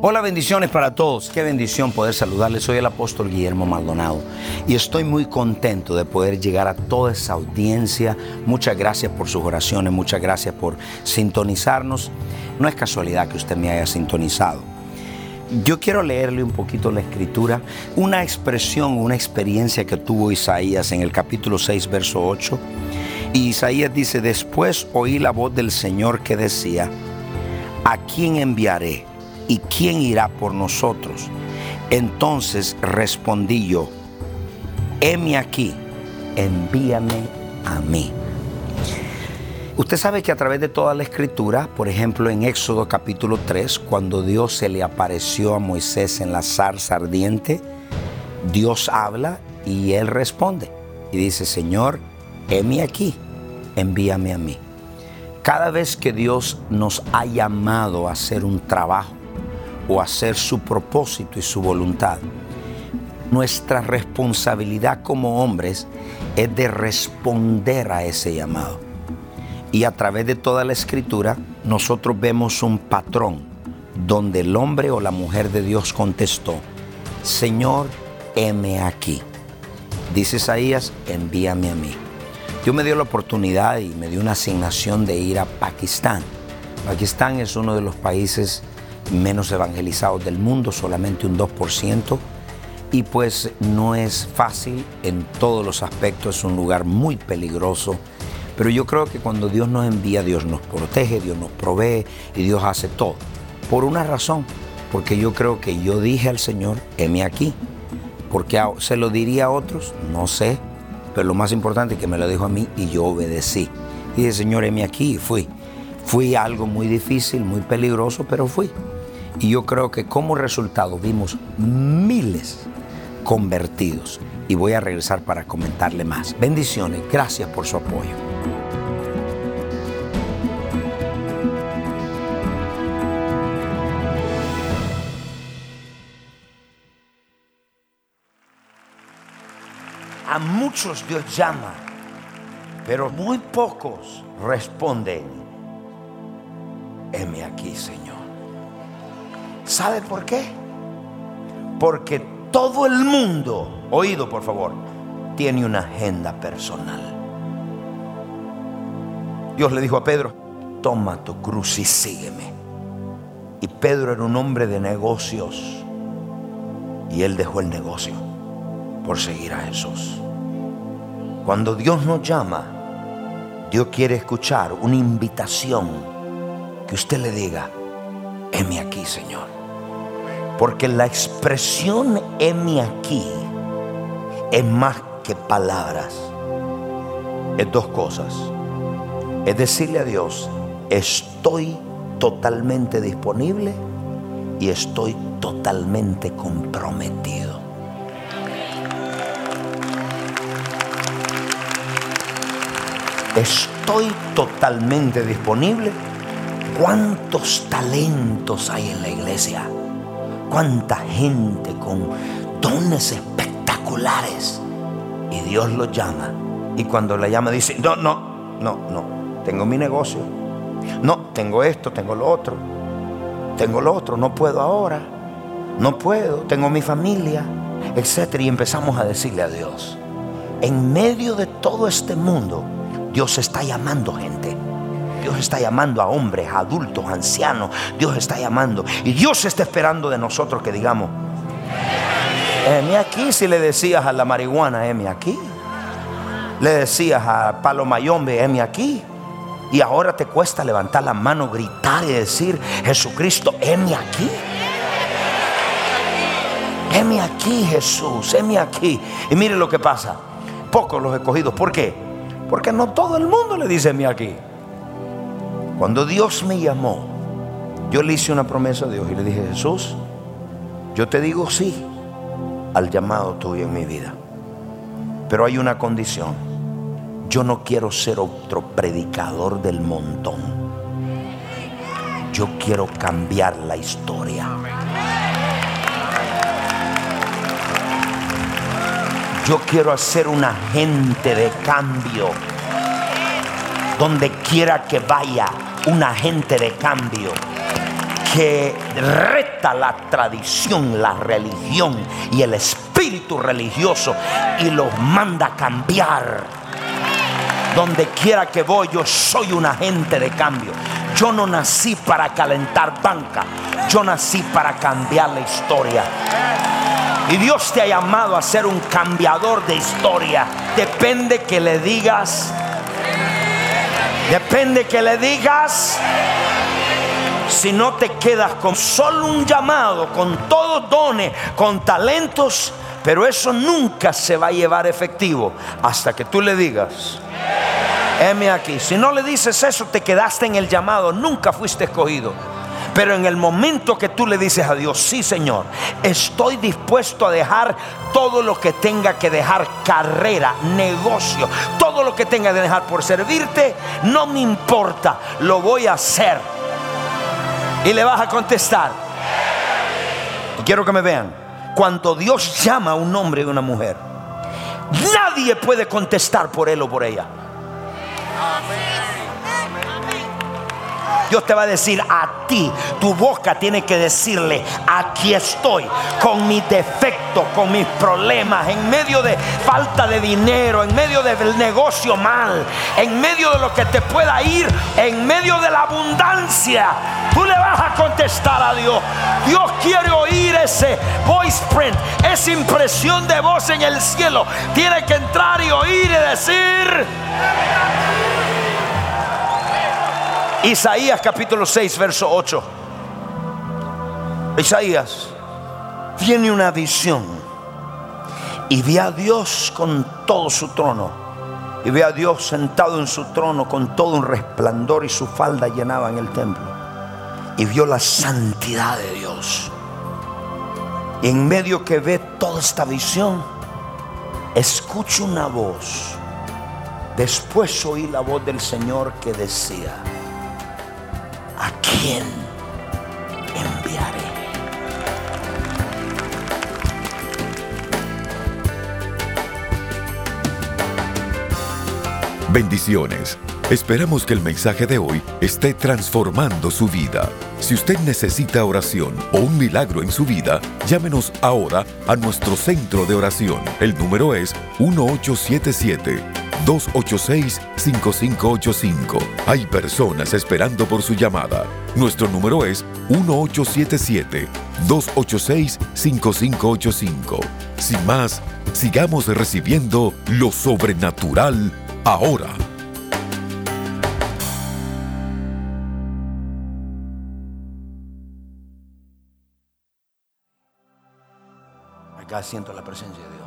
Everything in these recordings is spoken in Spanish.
Hola, bendiciones para todos. Qué bendición poder saludarles. Soy el apóstol Guillermo Maldonado y estoy muy contento de poder llegar a toda esa audiencia. Muchas gracias por sus oraciones, muchas gracias por sintonizarnos. No es casualidad que usted me haya sintonizado. Yo quiero leerle un poquito la escritura, una expresión, una experiencia que tuvo Isaías en el capítulo 6, verso 8. Y Isaías dice, después oí la voz del Señor que decía, ¿a quién enviaré? ¿Y quién irá por nosotros? Entonces respondí yo, heme aquí, envíame a mí. Usted sabe que a través de toda la escritura, por ejemplo en Éxodo capítulo 3, cuando Dios se le apareció a Moisés en la zarza ardiente, Dios habla y él responde y dice, Señor, heme aquí, envíame a mí. Cada vez que Dios nos ha llamado a hacer un trabajo, o hacer su propósito y su voluntad. Nuestra responsabilidad como hombres es de responder a ese llamado. Y a través de toda la escritura nosotros vemos un patrón donde el hombre o la mujer de Dios contestó, Señor, heme aquí. Dice Isaías, envíame a mí. Dios me dio la oportunidad y me dio una asignación de ir a Pakistán. Pakistán es uno de los países menos evangelizados del mundo, solamente un 2%, y pues no es fácil en todos los aspectos, es un lugar muy peligroso, pero yo creo que cuando Dios nos envía, Dios nos protege, Dios nos provee y Dios hace todo. Por una razón, porque yo creo que yo dije al Señor, heme aquí. Porque se lo diría a otros, no sé, pero lo más importante es que me lo dijo a mí y yo obedecí. Y dije, Señor, heme aquí y fui. Fui algo muy difícil, muy peligroso, pero fui. Y yo creo que como resultado vimos miles convertidos. Y voy a regresar para comentarle más. Bendiciones, gracias por su apoyo. A muchos Dios llama, pero muy pocos responden, heme aquí, Señor. ¿Sabe por qué? Porque todo el mundo, oído por favor, tiene una agenda personal. Dios le dijo a Pedro, toma tu cruz y sígueme. Y Pedro era un hombre de negocios. Y él dejó el negocio por seguir a Jesús. Cuando Dios nos llama, Dios quiere escuchar una invitación que usted le diga, heme aquí, Señor. Porque la expresión heme aquí es más que palabras. Es dos cosas. Es decirle a Dios, estoy totalmente disponible y estoy totalmente comprometido. Estoy totalmente disponible. ¿Cuántos talentos hay en la iglesia? Cuánta gente con dones espectaculares. Y Dios lo llama. Y cuando la llama dice, no, no, no, no, tengo mi negocio. No, tengo esto, tengo lo otro. Tengo lo otro, no puedo ahora. No puedo, tengo mi familia, etc. Y empezamos a decirle a Dios, en medio de todo este mundo, Dios está llamando gente. Dios está llamando a hombres, adultos, ancianos. Dios está llamando. Y Dios está esperando de nosotros que digamos, Heme aquí si le decías a la marihuana, heme aquí. Le decías a Palo Mayombe, heme aquí. Y ahora te cuesta levantar la mano, gritar y decir, Jesucristo, heme aquí. Heme aquí, Jesús, heme aquí. Y mire lo que pasa. Pocos los escogidos. ¿Por qué? Porque no todo el mundo le dice heme aquí. Cuando Dios me llamó, yo le hice una promesa a Dios y le dije, Jesús, yo te digo sí al llamado tuyo en mi vida. Pero hay una condición. Yo no quiero ser otro predicador del montón. Yo quiero cambiar la historia. Yo quiero hacer un agente de cambio. Donde quiera que vaya, un agente de cambio que reta la tradición, la religión y el espíritu religioso y los manda a cambiar. Donde quiera que voy, yo soy un agente de cambio. Yo no nací para calentar banca, yo nací para cambiar la historia. Y Dios te ha llamado a ser un cambiador de historia. Depende que le digas. Depende que le digas si no te quedas con solo un llamado, con todos dones, con talentos, pero eso nunca se va a llevar efectivo hasta que tú le digas, heme aquí. Si no le dices eso, te quedaste en el llamado, nunca fuiste escogido. Pero en el momento que tú le dices a Dios, sí Señor, estoy dispuesto a dejar todo lo que tenga que dejar, carrera, negocio, todo lo que tenga que dejar por servirte, no me importa, lo voy a hacer y le vas a contestar. Y quiero que me vean. Cuando Dios llama a un hombre y una mujer, nadie puede contestar por él o por ella. Dios te va a decir a ti, tu boca tiene que decirle, aquí estoy, con mis defectos, con mis problemas, en medio de falta de dinero, en medio del negocio mal, en medio de lo que te pueda ir, en medio de la abundancia. Tú le vas a contestar a Dios. Dios quiere oír ese voice print, esa impresión de voz en el cielo. Tiene que entrar y oír y decir... Isaías capítulo 6, verso 8. Isaías tiene una visión y ve a Dios con todo su trono. Y ve a Dios sentado en su trono con todo un resplandor y su falda llenaban el templo. Y vio la santidad de Dios. Y en medio que ve toda esta visión, escucha una voz. Después oí la voz del Señor que decía, ¿a quién enviaré? Bendiciones. Esperamos que el mensaje de hoy esté transformando su vida. Si usted necesita oración o un milagro en su vida, llámenos ahora a nuestro centro de oración. El número es 1877 286-5585. Hay personas esperando por su llamada. Nuestro número es 1877-286-5585. Sin más, sigamos recibiendo lo sobrenatural ahora. Acá siento la presencia de Dios.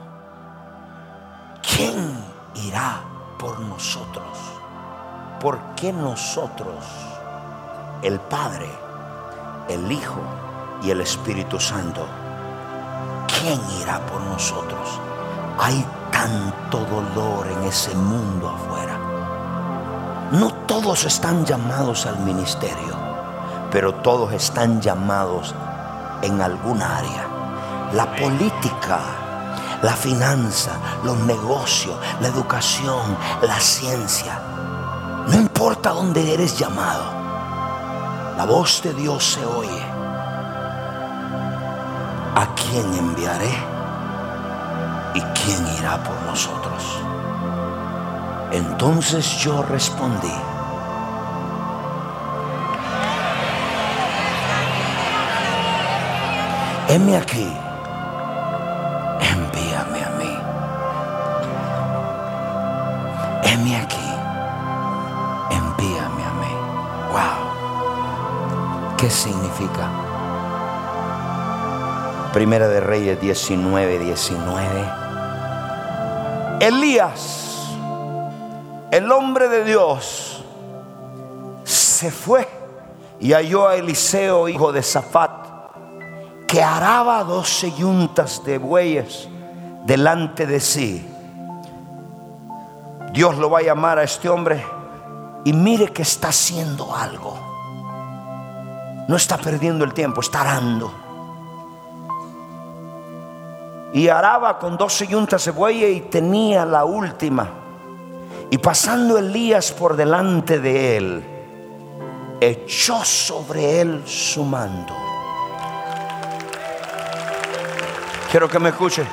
¿Quién irá por nosotros. ¿Por qué nosotros, el Padre, el Hijo y el Espíritu Santo? ¿Quién irá por nosotros? Hay tanto dolor en ese mundo afuera. No todos están llamados al ministerio, pero todos están llamados en alguna área. La política la finanza, los negocios, la educación, la ciencia. No importa dónde eres llamado, la voz de Dios se oye. ¿A quién enviaré? ¿Y quién irá por nosotros? Entonces yo respondí. Heme aquí ¿Qué significa? Primera de Reyes 19, 19. Elías, el hombre de Dios, se fue y halló a Eliseo, hijo de Zafat, que araba doce yuntas de bueyes delante de sí. Dios lo va a llamar a este hombre y mire que está haciendo algo. No está perdiendo el tiempo, está arando. Y araba con doce yuntas de bueyes y tenía la última. Y pasando Elías por delante de él, echó sobre él su mando. Quiero que me escuche.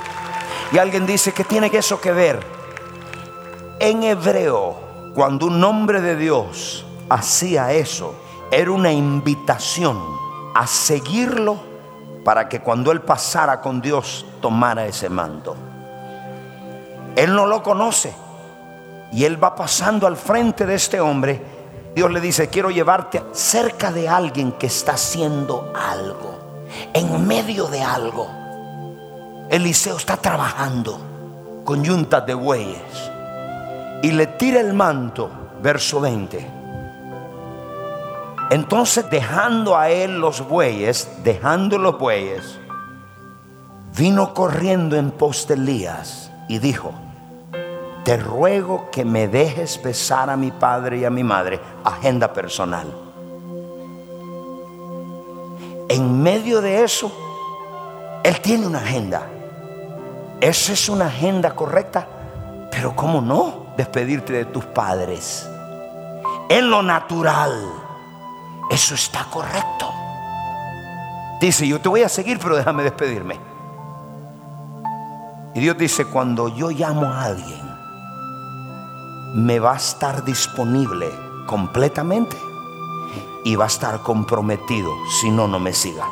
Y alguien dice que tiene eso que ver. En hebreo, cuando un hombre de Dios hacía eso, era una invitación a seguirlo para que cuando él pasara con Dios tomara ese mando. Él no lo conoce y él va pasando al frente de este hombre. Dios le dice, quiero llevarte cerca de alguien que está haciendo algo, en medio de algo. Eliseo está trabajando con yuntas de bueyes y le tira el manto, verso 20. Entonces dejando a él los bueyes, dejando los bueyes, vino corriendo en pos de Elías y dijo, te ruego que me dejes besar a mi padre y a mi madre, agenda personal. En medio de eso, él tiene una agenda. Esa es una agenda correcta, pero ¿cómo no despedirte de tus padres? En lo natural, eso está correcto. Dice, yo te voy a seguir, pero déjame despedirme. Y Dios dice, cuando yo llamo a alguien, me va a estar disponible completamente y va a estar comprometido, si no, no me siga.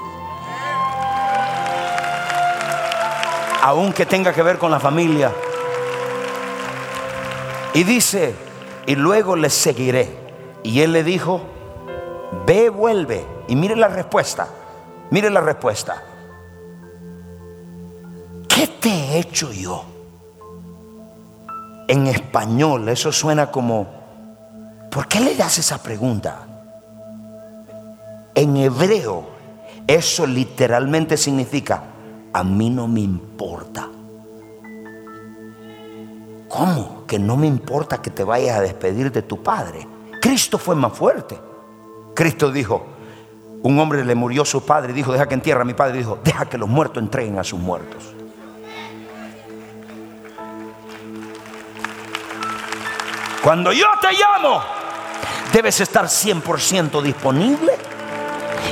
Aunque tenga que ver con la familia. Y dice, y luego le seguiré. Y él le dijo, ve, vuelve. Y mire la respuesta, mire la respuesta. ¿Qué te he hecho yo? En español eso suena como, ¿por qué le das esa pregunta? En hebreo eso literalmente significa, a mí no me importa. ¿Cómo? Que no me importa que te vayas a despedir de tu padre. Cristo fue más fuerte. Cristo dijo, un hombre le murió a su padre dijo, deja que entierra a mi padre. Dijo, deja que los muertos entreguen a sus muertos. Cuando yo te llamo, debes estar 100% disponible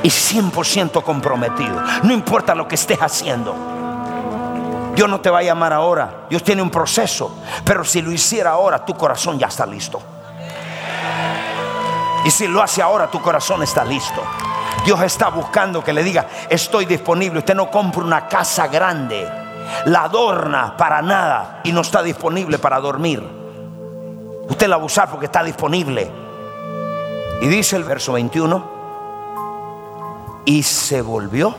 y 100% comprometido. No importa lo que estés haciendo. Dios no te va a llamar ahora. Dios tiene un proceso. Pero si lo hiciera ahora, tu corazón ya está listo. Y si lo hace ahora, tu corazón está listo. Dios está buscando que le diga, estoy disponible. Usted no compra una casa grande, la adorna para nada y no está disponible para dormir. Usted la va porque está disponible. Y dice el verso 21, y se volvió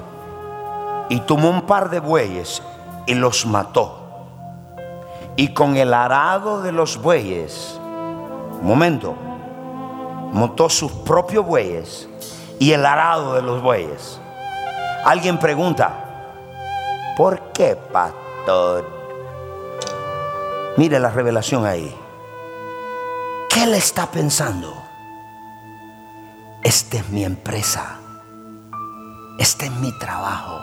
y tomó un par de bueyes y los mató. Y con el arado de los bueyes, momento, montó sus propios bueyes y el arado de los bueyes. Alguien pregunta, ¿por qué, pastor? Mire la revelación ahí. ¿Qué él está pensando? Esta es mi empresa. Este es mi trabajo.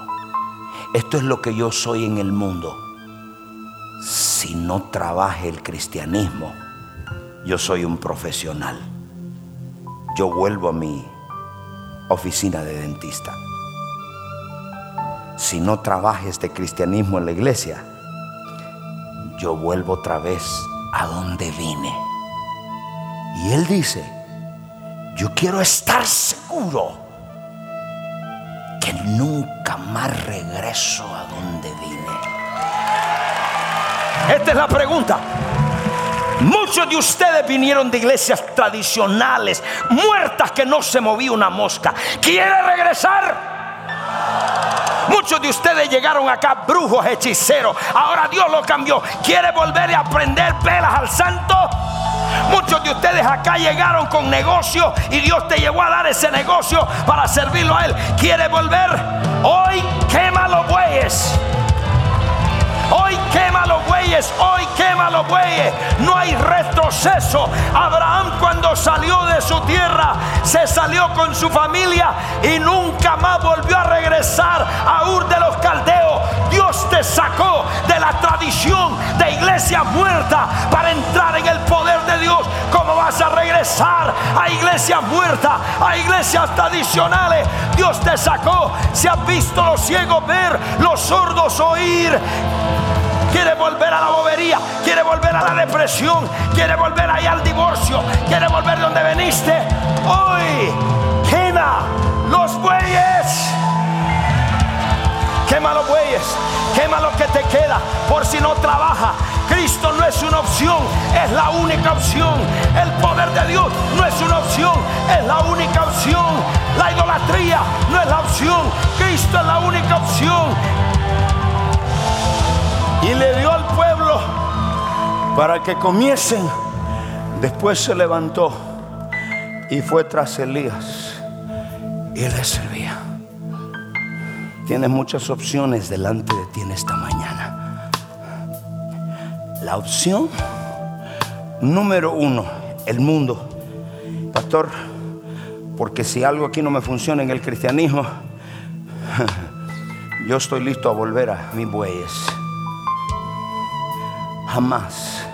Esto es lo que yo soy en el mundo. Si no trabaje el cristianismo, yo soy un profesional. Yo vuelvo a mi oficina de dentista. Si no trabaje este cristianismo en la iglesia, yo vuelvo otra vez a donde vine. Y él dice, yo quiero estar seguro que nunca más regreso a donde vine. Esta es la pregunta. Muchos de ustedes vinieron de iglesias tradicionales, muertas que no se movía una mosca. ¿Quiere regresar? Muchos de ustedes llegaron acá brujos, hechiceros. Ahora Dios lo cambió. ¿Quiere volver a aprender velas al santo? Muchos de ustedes acá llegaron con negocio y Dios te llevó a dar ese negocio para servirlo a Él. ¿Quiere volver? Hoy quema los bueyes. Hoy hoy quema los bueyes. No hay retroceso. Abraham cuando salió de su tierra, se salió con su familia y nunca más volvió a regresar a Ur de los Caldeos. Dios te sacó de la tradición de iglesia muerta para entrar en el poder de Dios. ¿Cómo vas a regresar a iglesias muertas, a iglesias tradicionales? Dios te sacó. Si has visto los ciegos ver, los sordos oír quiere volver a la bobería, quiere volver a la depresión, quiere volver ahí al divorcio, quiere volver donde veniste. Hoy quema los bueyes. Quema los bueyes, quema lo que te queda por si no trabaja. Cristo no es una opción, es la única opción. El poder de Dios no es una opción, es la única opción. La idolatría no es la opción, Cristo es la única opción y le dio al pueblo para que comiesen. Después se levantó y fue tras Elías y le servía. Tienes muchas opciones delante de ti en esta mañana. La opción número uno, el mundo. Pastor, porque si algo aquí no me funciona en el cristianismo, yo estoy listo a volver a mis bueyes. Jamás,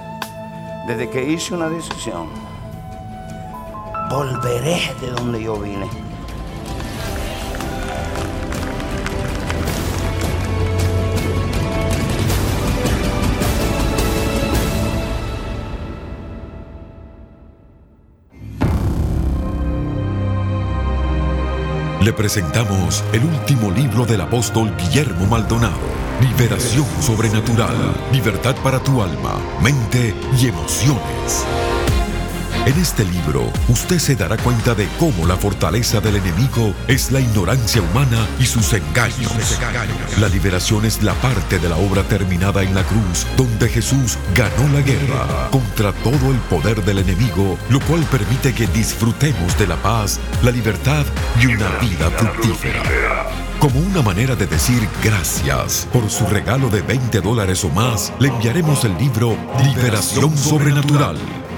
desde que hice una decisión, volveré de donde yo vine. Le presentamos el último libro del apóstol Guillermo Maldonado Liberación sobrenatural. Libertad para tu alma, mente y emociones. En este libro, usted se dará cuenta de cómo la fortaleza del enemigo es la ignorancia humana y sus engaños. La liberación es la parte de la obra terminada en la cruz, donde Jesús ganó la guerra contra todo el poder del enemigo, lo cual permite que disfrutemos de la paz, la libertad y una vida fructífera como una manera de decir gracias por su regalo de 20 dólares o más, le enviaremos el libro Liberación Sobrenatural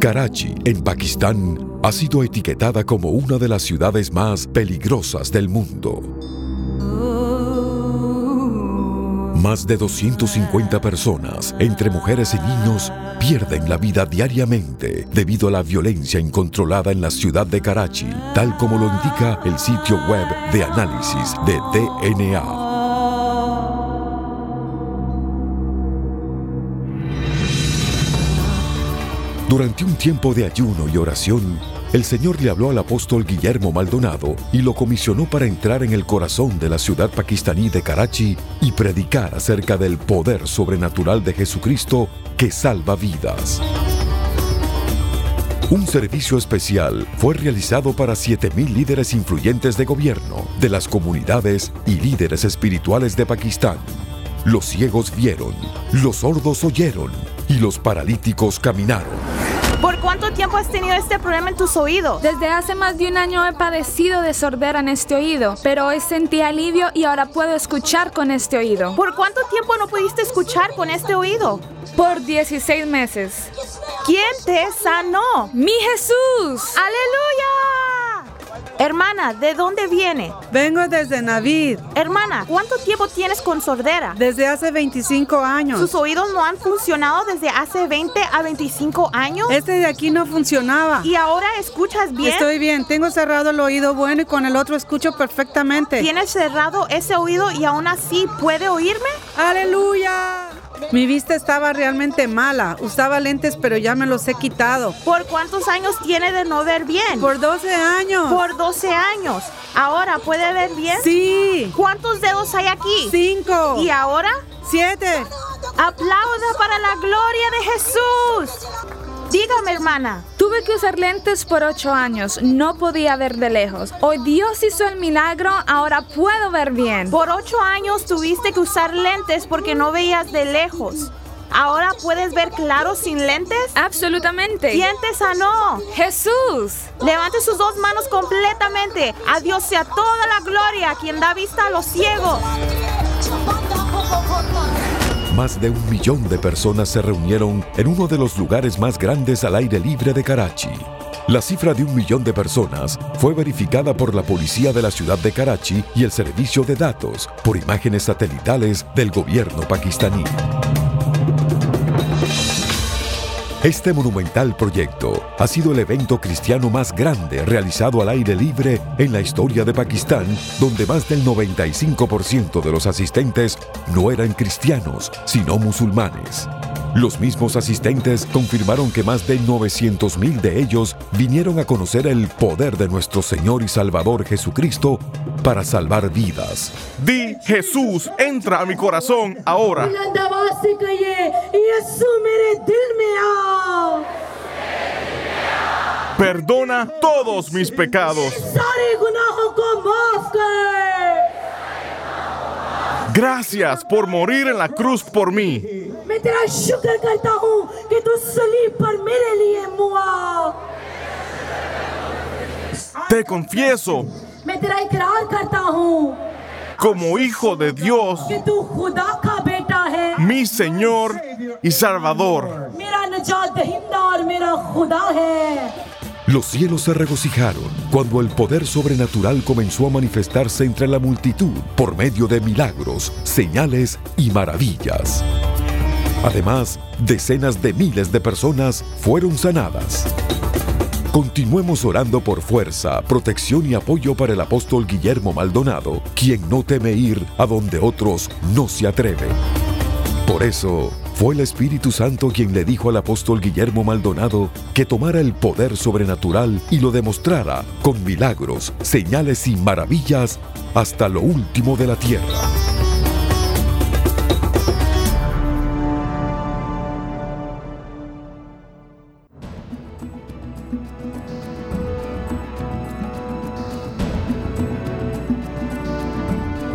Karachi, en Pakistán, ha sido etiquetada como una de las ciudades más peligrosas del mundo. Más de 250 personas, entre mujeres y niños, pierden la vida diariamente debido a la violencia incontrolada en la ciudad de Karachi, tal como lo indica el sitio web de análisis de DNA. Durante un tiempo de ayuno y oración, el Señor le habló al apóstol Guillermo Maldonado y lo comisionó para entrar en el corazón de la ciudad pakistaní de Karachi y predicar acerca del poder sobrenatural de Jesucristo que salva vidas. Un servicio especial fue realizado para 7.000 líderes influyentes de gobierno, de las comunidades y líderes espirituales de Pakistán los ciegos vieron, los sordos oyeron y los paralíticos caminaron. ¿Por cuánto tiempo has tenido este problema en tus oídos? Desde hace más de un año he padecido de sordera en este oído, pero hoy sentí alivio y ahora puedo escuchar con este oído. ¿Por cuánto tiempo no pudiste escuchar con este oído? Por 16 meses. ¿Quién te sanó? ¡Mi Jesús! ¡Aleluya! Hermana, ¿de dónde viene? Vengo desde Navid, Hermana, ¿cuánto tiempo tienes con sordera? desde hace 25 años. ¿Sus oídos no han funcionado desde hace 20 a 25 años? Este de aquí no funcionaba. ¿Y ahora escuchas bien? Estoy bien, tengo cerrado el oído bueno y con el otro escucho perfectamente. ¿Tienes cerrado ese oído y aún así puede oírme? ¡Aleluya! Mi vista estaba realmente mala. Usaba lentes, pero ya me los he quitado. ¿Por cuántos años tiene de no ver bien? Por 12 años. Por 12 años. ¿Ahora puede ver bien? Sí. ¿Cuántos dedos hay aquí? Cinco. ¿Y ahora? Siete. Aplauda para la gloria de Jesús. Dígame, hermana. Tuve que usar lentes por 8 años, no podía ver de lejos. Hoy Dios hizo el milagro, ahora puedo ver bien. Por ocho años tuviste que usar lentes porque no veías de lejos. ¿Ahora puedes ver claro sin lentes? Absolutamente. ¿Quién te sanó? Jesús. Levante sus dos manos completamente. A Dios sea toda la gloria, quien da vista a los ciegos. Más de un millón de personas se reunieron en uno de los lugares más grandes al aire libre de Karachi. La cifra de un millón de personas fue verificada por la policía de la ciudad de Karachi y el servicio de datos por imágenes satelitales del gobierno pakistaní. Este monumental proyecto ha sido el evento cristiano más grande realizado al aire libre en la historia de Pakistán, donde más del 95% de los asistentes no eran cristianos, sino musulmanes. Los mismos asistentes confirmaron que más de 900.000 de ellos vinieron a conocer el poder de nuestro Señor y Salvador Jesucristo para salvar vidas. Di, Jesús, entra a mi corazón ahora. Perdona todos mis pecados. Gracias por morir en la cruz por mí. मैं तेरा शुक्र करता हूँ कि तू सलीब पर मेरे लिए मुआ Te confieso मैं तेरा इकरार करता हूँ como hijo de Dios, कि तू खुदा का बेटा है mi Señor y Salvador. Los cielos se regocijaron cuando el poder sobrenatural comenzó a manifestarse entre la multitud por medio de milagros, señales y maravillas. Además, decenas de miles de personas fueron sanadas. Continuemos orando por fuerza, protección y apoyo para el apóstol Guillermo Maldonado, quien no teme ir a donde otros no se atreven. Por eso, fue el Espíritu Santo quien le dijo al apóstol Guillermo Maldonado que tomara el poder sobrenatural y lo demostrara con milagros, señales y maravillas hasta lo último de la tierra.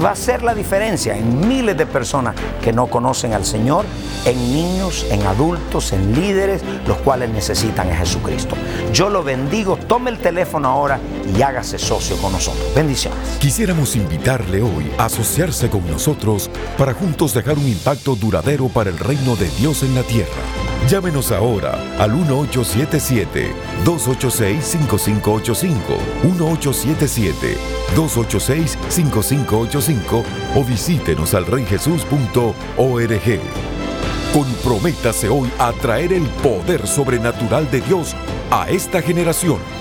Va a ser la diferencia en miles de personas que no conocen al Señor, en niños, en adultos, en líderes, los cuales necesitan a Jesucristo. Yo lo bendigo, tome el teléfono ahora y hágase socio con nosotros. Bendiciones. Quisiéramos invitarle hoy a asociarse con nosotros para juntos dejar un impacto duradero para el reino de Dios en la tierra. Llámenos ahora al 1877-286-5585, 1877-286-5585 o visítenos al reyjesus.org. Comprométase hoy a traer el poder sobrenatural de Dios a esta generación.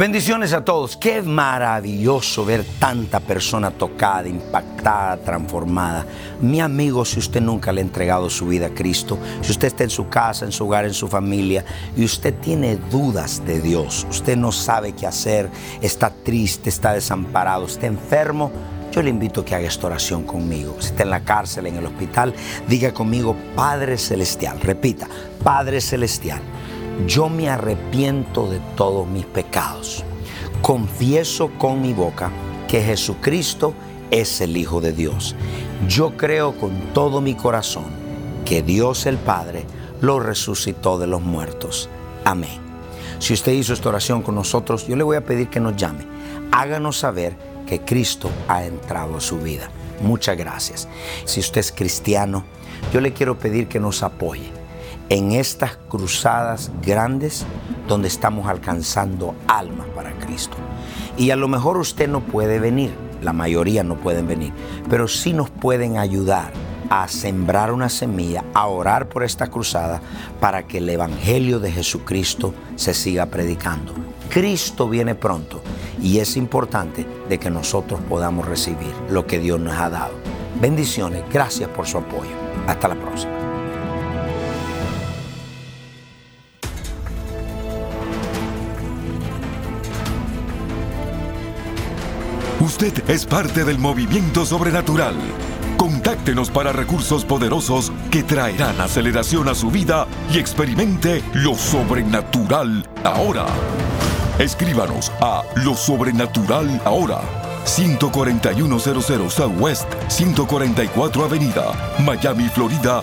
Bendiciones a todos. Qué maravilloso ver tanta persona tocada, impactada, transformada. Mi amigo, si usted nunca le ha entregado su vida a Cristo, si usted está en su casa, en su hogar, en su familia, y usted tiene dudas de Dios, usted no sabe qué hacer, está triste, está desamparado, está enfermo, yo le invito a que haga esta oración conmigo. Si está en la cárcel, en el hospital, diga conmigo, Padre Celestial. Repita, Padre Celestial yo me arrepiento de todos mis pecados. Confieso con mi boca que Jesucristo es el Hijo de Dios. Yo creo con todo mi corazón que Dios el Padre lo resucitó de los muertos. Amén. Si usted hizo esta oración con nosotros, yo le voy a pedir que nos llame. Háganos saber que Cristo ha entrado a su vida. Muchas gracias. Si usted es cristiano, yo le quiero pedir que nos apoye en estas cruzadas grandes donde estamos alcanzando almas para Cristo. Y a lo mejor usted no puede venir, la mayoría no pueden venir, pero sí nos pueden ayudar a sembrar una semilla, a orar por esta cruzada para que el Evangelio de Jesucristo se siga predicando. Cristo viene pronto y es importante de que nosotros podamos recibir lo que Dios nos ha dado. Bendiciones, gracias por su apoyo. Hasta la próxima. Usted es parte del movimiento sobrenatural. Contáctenos para recursos poderosos que traerán aceleración a su vida y experimente lo sobrenatural ahora. Escríbanos a lo sobrenatural ahora. 14100 Southwest 144 Avenida, Miami, Florida